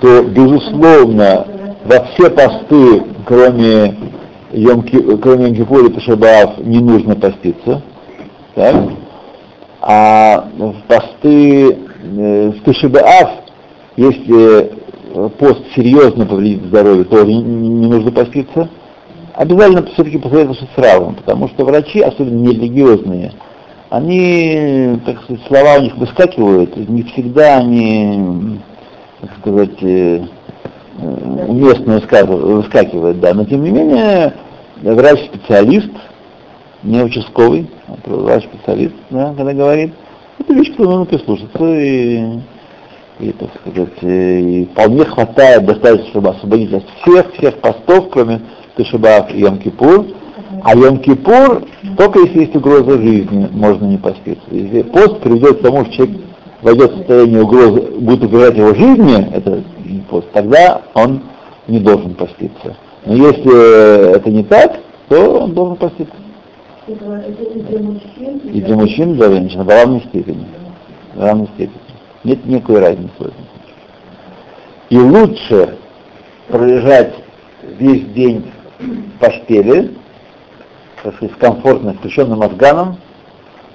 то, безусловно, во все посты, кроме Йом-Ки, кроме Йом-Кипура и не нужно поститься. Так? А в посты э, в Ташабаав, если пост серьезно повредит здоровье, тоже не, не нужно поститься. Обязательно все-таки посоветоваться с равом, потому что врачи, особенно нерелигиозные, они, так сказать, слова у них выскакивают, не всегда они, так сказать, э, уместно выскакивают, да, но тем не менее врач-специалист, не участковый, а врач-специалист, да, когда говорит, это вещь, которую нужно прислушаться и и, так сказать, э, и вполне хватает достаточно, чтобы освободить от всех, всех постов, кроме Тышибав и Йом-Кипур. А Йом-Кипур, только если есть угроза жизни, можно не поститься. Если пост приведет к тому, что человек войдет в состояние угрозы, будет угрожать его жизни, это пост, тогда он не должен поститься. Но если это не так, то он должен поститься. И для мужчин, и для мужчин, для женщин, в равной степени. В равной степени. Нет никакой разницы. И лучше пролежать весь день в постели, так сказать, комфортно включенным органом,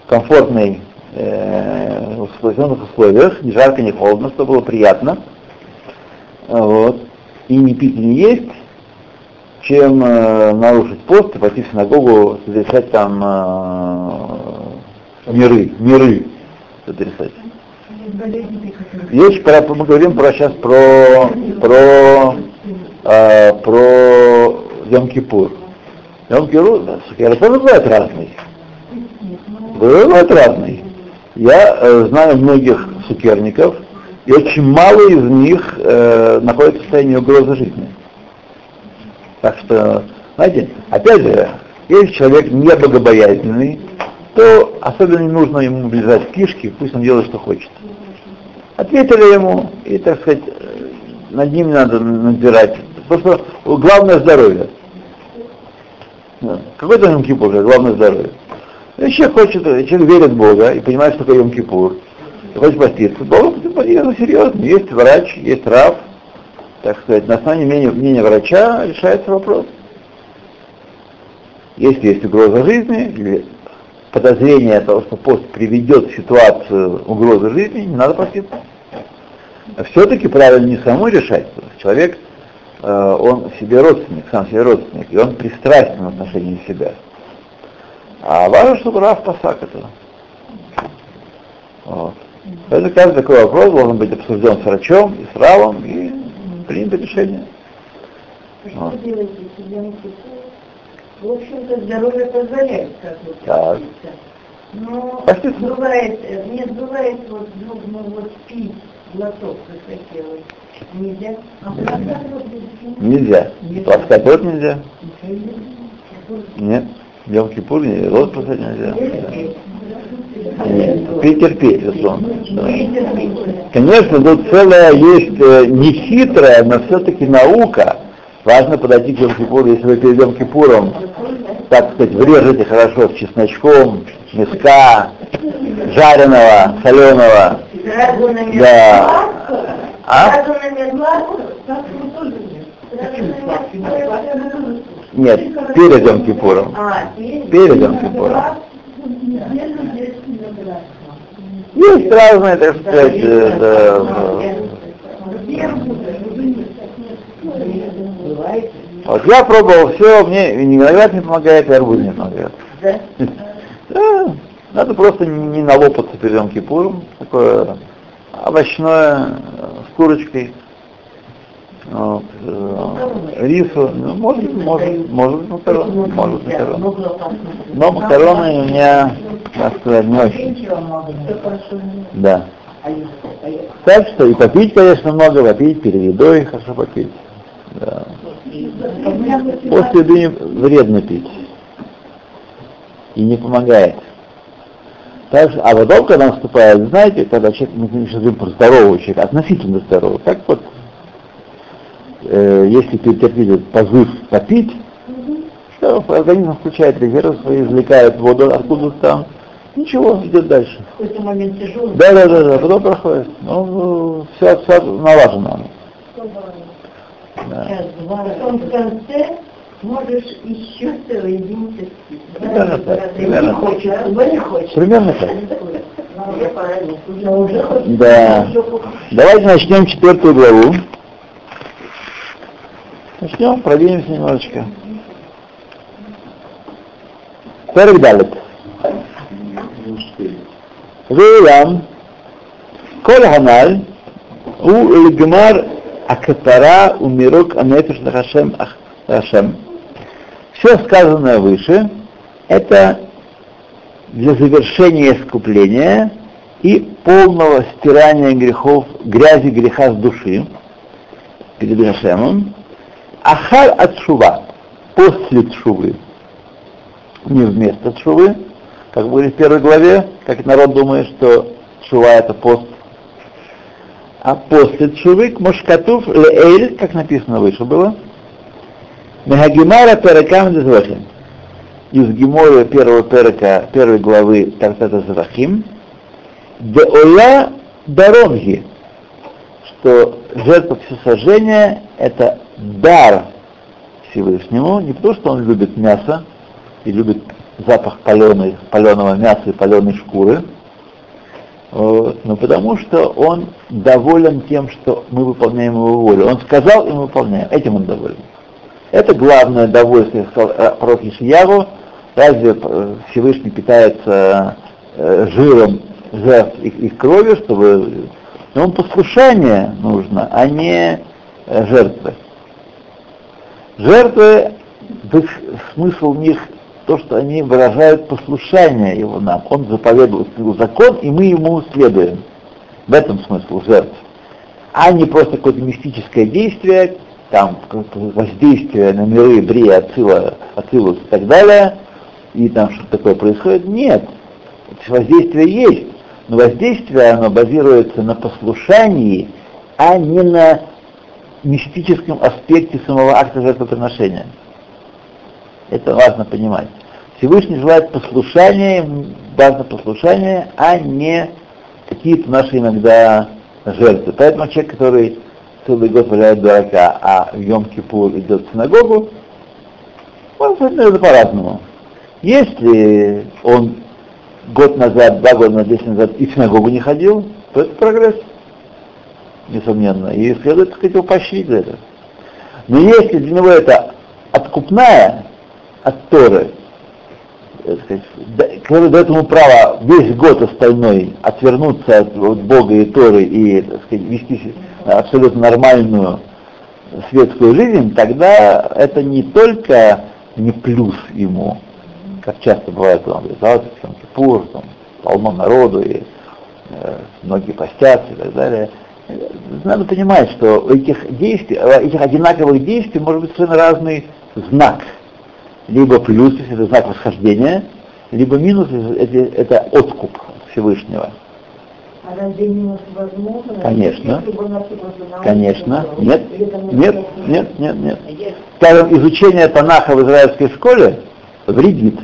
в комфортной, э, условиях, ни жарко, ни холодно, чтобы было приятно, вот, и не пить, не есть, чем э, нарушить пост и пойти в синагогу, совершать там э, миры, миры сотрясать. Есть, про, мы говорим про сейчас про про э, про Йом-Кипур. Йом-Кипур, Сукера тоже бывает разный. Бывает разный. Я э, знаю многих сукерников, и очень мало из них э, находятся в состоянии угрозы жизни. Так что, знаете, опять же, если человек не богобоязненный, то особенно не нужно ему влезать кишки, пусть он делает, что хочет. Ответили ему, и, так сказать, над ним надо надзирать. Потому что главное здоровье. Какой то Йом Кипур, главное здоровье. Еще хочет, человек верит в Бога и понимает, что такое Йом Кипур, и хочет поститься. Бог это серьезно. Есть врач, есть раб, так сказать, на основании мнения, мнения врача решается вопрос. Если есть угроза жизни, или подозрение того, что пост приведет в ситуацию угрозы жизни, не надо поститься. Все-таки правильно не самому решать. Человек, он себе родственник, сам себе родственник, и он пристрастен в отношении себя. А важно, чтобы Рав посак этого. Вот. Поэтому каждый такой вопрос должен быть обсужден с врачом и с Равом и принято решение. Не В общем-то, здоровье позволяет, как вы Так. Но Простите. бывает, э, нет, бывает вот нужно вот пить глоток захотелось. Нельзя. А Нельзя. Пласкать рот нельзя. Нет. Йом Кипур не, рот пласкать нельзя. Нет. Пить терпеть, безусловно. Да. Конечно, тут целая есть э, не хитрая, но все-таки наука. Важно подойти к Йом Кипуру, если вы перед Йом Кипуром, так сказать, врежете хорошо с чесночком, мяска, жареного, соленого. На Да. А? Медлаку? Сразу на медлаку? Нет, перед Йом Кипуром. А, перед? Йом Кипуром. Есть разные, так сказать, э, э, Бывает. Вот я пробовал все, мне виноград не помогает, и арбуз не помогает. Да? Надо просто не налопаться перед Йом Кипуром, такое овощное, э, с курочкой, вот, э, рису, ну, может, может, может макароны, может макароны. Но макароны у меня, так сказать, не очень. Да. Так что и попить, конечно, много, попить перед едой хорошо попить. Да. После еды вредно пить. И не помогает. Так что, а потом, когда наступает, знаете, когда человек, мы сейчас говорим про здорового человека, относительно здорового, как вот, э, если перетерпеть этот позыв попить, что организм включает резервы свои, извлекает воду откуда-то там, ничего, идет дальше. В какой-то момент тяжелый. Да, да, да, да, потом проходит. Ну, все, все налажено. Да. Сейчас, два. Потом в конце можешь еще соединиться с Примерно так. Примерно хочешь, не хочешь. Примерно так. Да. Ну, Давайте начнем четвертую главу. Начнем, продвинемся немножечко. Перек далит. ואולם, כל הנ"ל הוא לגמר הכפרה ומירוק הנפש לחשם, все сказанное выше – это для завершения искупления и полного стирания грехов, грязи греха с души перед Гошемом. Ахар от шува, после тшувы, не вместо тшувы, как были в первой главе, как народ думает, что тшува это пост, а после тшувы к мушкатув леэль, как написано выше было – Мегагимара перекам дезвахим. Из Гемора первого перека, первой главы Тартата Завахим, Деола Даронги, что жертва всесожжения – это дар Всевышнему, не потому что он любит мясо и любит запах паленой, паленого мяса и паленой шкуры, вот, но потому что он доволен тем, что мы выполняем его волю. Он сказал, и мы выполняем. Этим он доволен. Это главное довольствие, сказал э, пророк. Разве э, Всевышний питается э, жиром жертв и кровью, чтобы... Но он послушание нужно, а не жертвы. Жертвы, смысл в них то, что они выражают послушание его нам. Он заповедовал закон, и мы ему следуем. В этом смысл жертв. А не просто какое-то мистическое действие, там воздействие на миры, Брия, Ацила, Ацилус и так далее, и там что-то такое происходит. Нет. Воздействие есть, но воздействие оно базируется на послушании, а не на мистическом аспекте самого акта жертвоприношения. Это важно понимать. Всевышний желает послушания, важно послушание, а не какие-то наши иногда жертвы. Поэтому человек, который целый год валяет дурака, а в Йом-Кипур идет в синагогу, он наверное, по-разному. Если он год назад, два года десять назад и в синагогу не ходил, то это прогресс, несомненно. И следует, так сказать, его поощрить за это. Но если для него это откупная от Торы, да- который дает ему право весь год остальной отвернуться от, от Бога и Торы и так сказать, вести абсолютно нормальную светскую жизнь, тогда это не только не плюс ему, как часто бывает, он говорит, «А, Йом Кипур, там полно народу, и э, многие постятся и так далее. Надо понимать, что у этих действий, этих одинаковых действий может быть совершенно разный знак. Либо плюс, если это знак восхождения, либо минус, если это, это откуп Всевышнего. А разве минус возможно? Конечно. Конечно. Нет, нет, нет, нет, нет. Скажем, изучение Танаха в израильской школе вредит.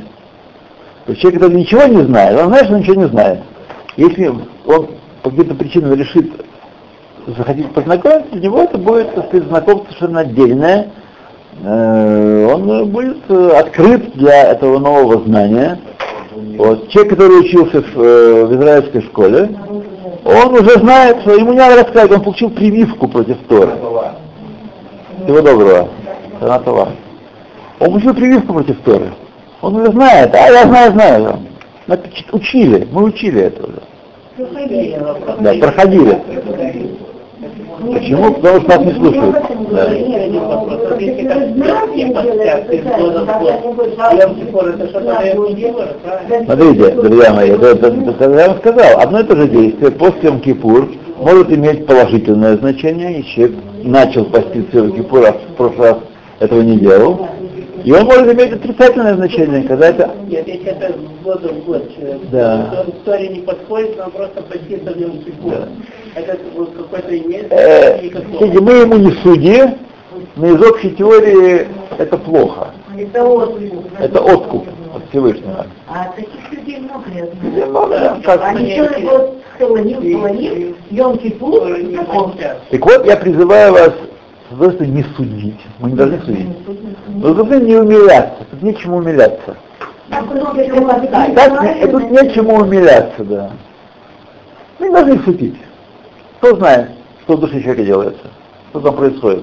То есть человек, который ничего не знает, он знает, что он ничего не знает. Если он по каким-то причинам решит захотеть познакомиться, для него это будет, так сказать, знакомство совершенно отдельное. Э, Он будет э, открыт для этого нового знания. Вот. Человек, который учился в, э, в израильской школе, он уже знает, что ему не надо рассказывать, он получил прививку против Торы. Всего доброго. Санатова. Он получил прививку против Торы. Он уже знает, а я знаю, знаю. Учили, мы учили это уже. Да, проходили. Почему? Потому что нас не слушают. Да. В Кипур? Смотрите, друзья мои, это, это- это я вам сказал, одно и то же действие после Йом-Кипур может иметь положительное значение, если человек начал поститься Йом-Кипур, а в прошлый раз этого не делал, и он может иметь отрицательное значение, когда это Нет, если это с года в год человек, Да. то он Торе не подходит, но он просто в Йом Кипур. Да. Это вот какой-то имеет Э, мы ему не судьи, но из общей теории это плохо. Это откуп. Это откуп от Всевышнего. А таких людей много, я знаю. много, да, как- Они целый год хвалил, хвалил, Йом Кипур, Которые не постят. Так вот, я призываю вас, стороны, не судить. Мы не должны судить. Другой стороны, не умиляться. Тут нечему умиляться. Так. Так, э, тут нечему умиляться, да. Мы не должны судить. Кто знает, что в душе человека делается, что там происходит.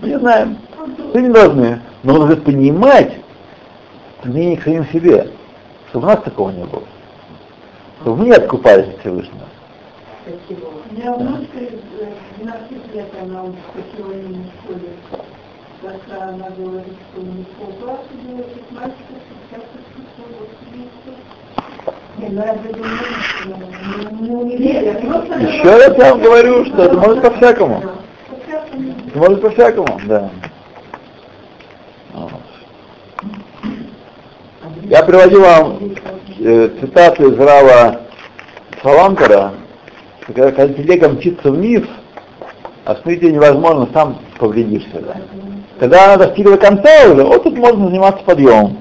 Мы не знаем. Мы не должны. Но мы должны понимать мнение к самим себе, чтобы у нас такого не было. Чтобы мы не откупались от Всевышнего. У меня внучка из э, 12 лет, она в школе. Как она говорит, что не полкласса делает, из мальчиков, сейчас. Еще раз я вам говорю, что это может по-всякому. Это может по-всякому, да. Я приводил вам э, цитату из Рава Салантера, что когда, телега мчится вниз, остановить ее невозможно, сам повредишься. Да. Когда она достигла конца уже, вот тут можно заниматься подъемом.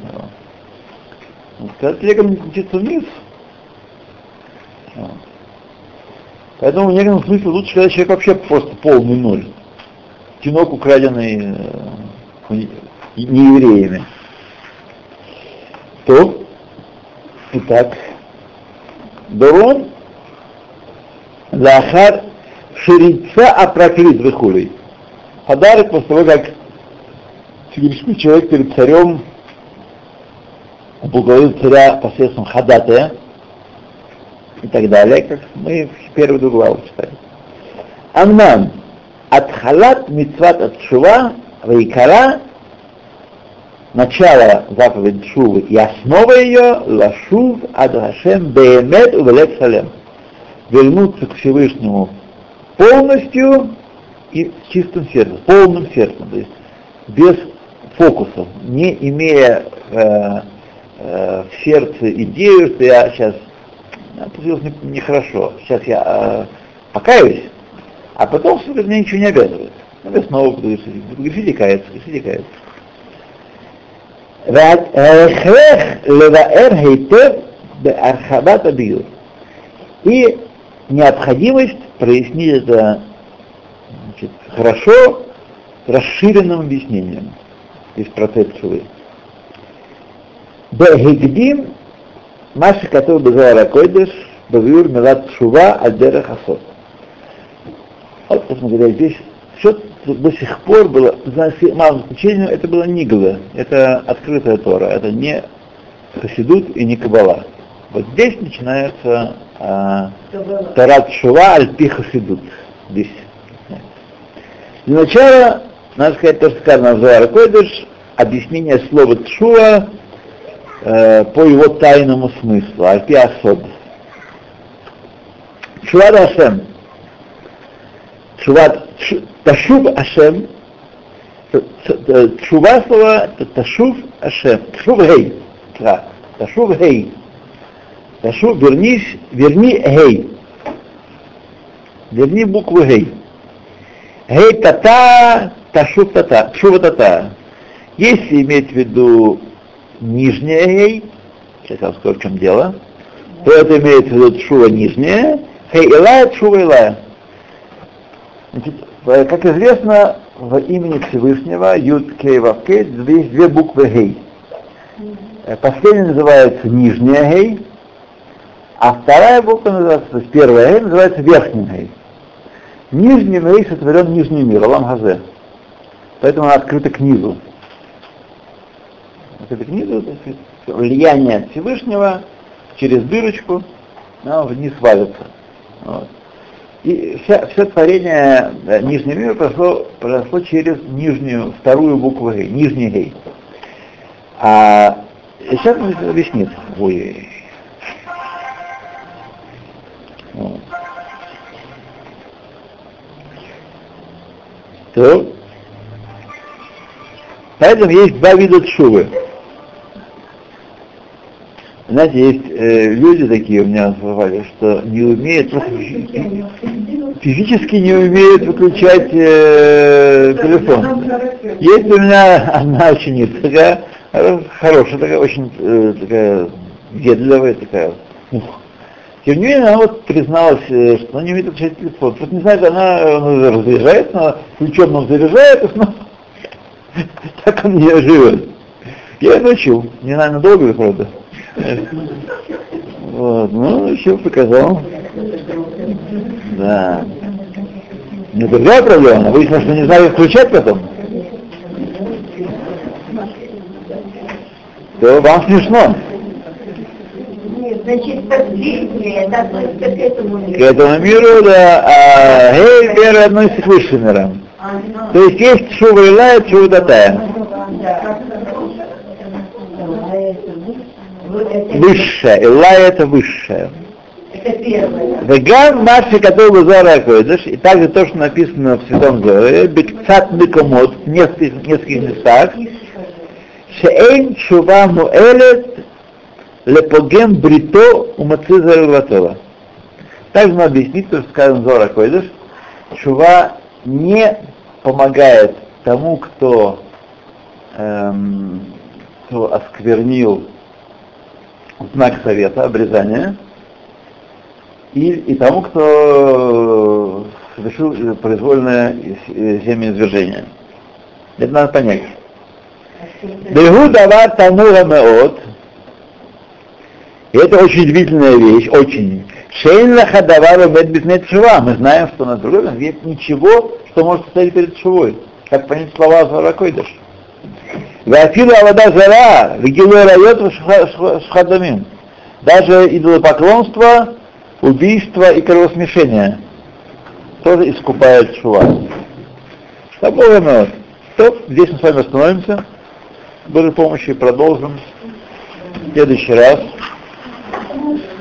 Когда телега мчится вниз. Поэтому в некотором смысле лучше, когда человек вообще просто полный ноль. Тинок, украденный э, не евреями. То, итак, Дорон, Лахар, Шерица Апроклит выхулей. Подарок после того, как фигурический человек перед царем благоволит царя посредством хадатая и так далее, как мы в первую главу читали. Амнам, Атхалат мицват от шува, вайкара, начало заповеди Шувы и основа ее, лашув адхашем беемет увелек салем. Вернуться к Всевышнему полностью и чистым сердцем, полным сердцем, то есть без фокусов, не имея э, э, в сердце идею, что я сейчас я ну, получилось нехорошо, сейчас я э, покаюсь, а потом что-то ничего не обязывает. Надо снова буду грешить, буду грешить и каяться, грешить и каяться. И необходимость прояснить это значит, хорошо расширенным объяснением из Шувы. Бегдим Маша, который Базара Койдыш, Бавиур Милат Шува Альдера Хасот. Вот, посмотрите, здесь все до сих пор было, за малым исключением, это было Нигла, это открытая Тора, это не Хасидут и не Кабала. Вот здесь начинается а, Тарат Шува Альпи Хасидут. Здесь. Для начала, надо сказать то, что сказано в Койдыш, объяснение слова Тшуа э, по его тайному смыслу, Альпи Асод. Тшуа Ашем. Тшуа Ташув Ашем. Тшува слова это Ташув Ашем. Ташув Гей. Ташув Гей. Ташув, вернись, верни Гей. Верни букву Гей. Гей тата, ташув тата, шува тата. Если иметь в виду нижняя гей, сейчас я вам скажу, в чем дело, то это имеется в виду шува нижняя, хей илая, шува илая. Значит, как известно, в имени Всевышнего, Юд Кей Вавкей, есть две буквы Гей. Последняя называется нижняя Гей, а вторая буква называется, то есть первая Гей называется верхняя Гей. Нижний мир сотворен нижний мир, Алам Хазе. Поэтому она открыта к низу. Открыта к низу, то есть, влияние от Всевышнего через дырочку, она вниз валится. Вот. И вся, все творение да, нижнего мира прошло, прошло через нижнюю, вторую букву Гей, нижний Гей. А сейчас объяснит. Ой. То, поэтому есть два вида тшувы. Знаете, есть э, люди такие у меня бывали, что не умеют, физически не умеют выключать э, телефон. Есть у меня одна ученица, такая хорошая, такая очень э, такая ведливая, такая. Ух. Тем не менее, она вот призналась, что она не умеет отключать телефон. Просто не знает, она, она разряжается, она ключом он заряжает, но так он не живет. Я научил, не знаю, надолго, правда. Вот, ну, еще показал. Да. Не другая проблема, выяснилось, что не знаю, включать потом. То вам смешно. Значит, последнее, это относится к этому миру. К этому миру, да, а гей, вера относится к высшим мирам. То есть есть шува илая, шува датая. Высшая. Илая это высшая. Это первое. Веган Маши Катова Зора Койдыш, и также то, что написано в Святом Зоре, Бекцат Микомот, в нескольких, нескольких местах, Шеэйн Шува Муэлет Лепогем Брито у Мациза Релатова. Также надо объяснить, то, что сказано Зора Койдыш, Шува не помогает тому, кто, эм, кто осквернил знак совета, обрезания, и, и тому, кто совершил произвольное землеизвержение. Это надо понять. Бегу давар тамура меот. И это очень удивительная вещь, очень. Шейн лахадавару медбиснет шува. Мы знаем, что на другом нет ничего, что может стоять перед шувой. Как понять слова Заракойдыш. Вафила вода зара, вигилой райот шхадамим. Даже идолопоклонство, убийство и кровосмешение тоже искупает шува. Тобой То, здесь мы с вами остановимся. Божьей помощью продолжим в следующий раз. Thank you.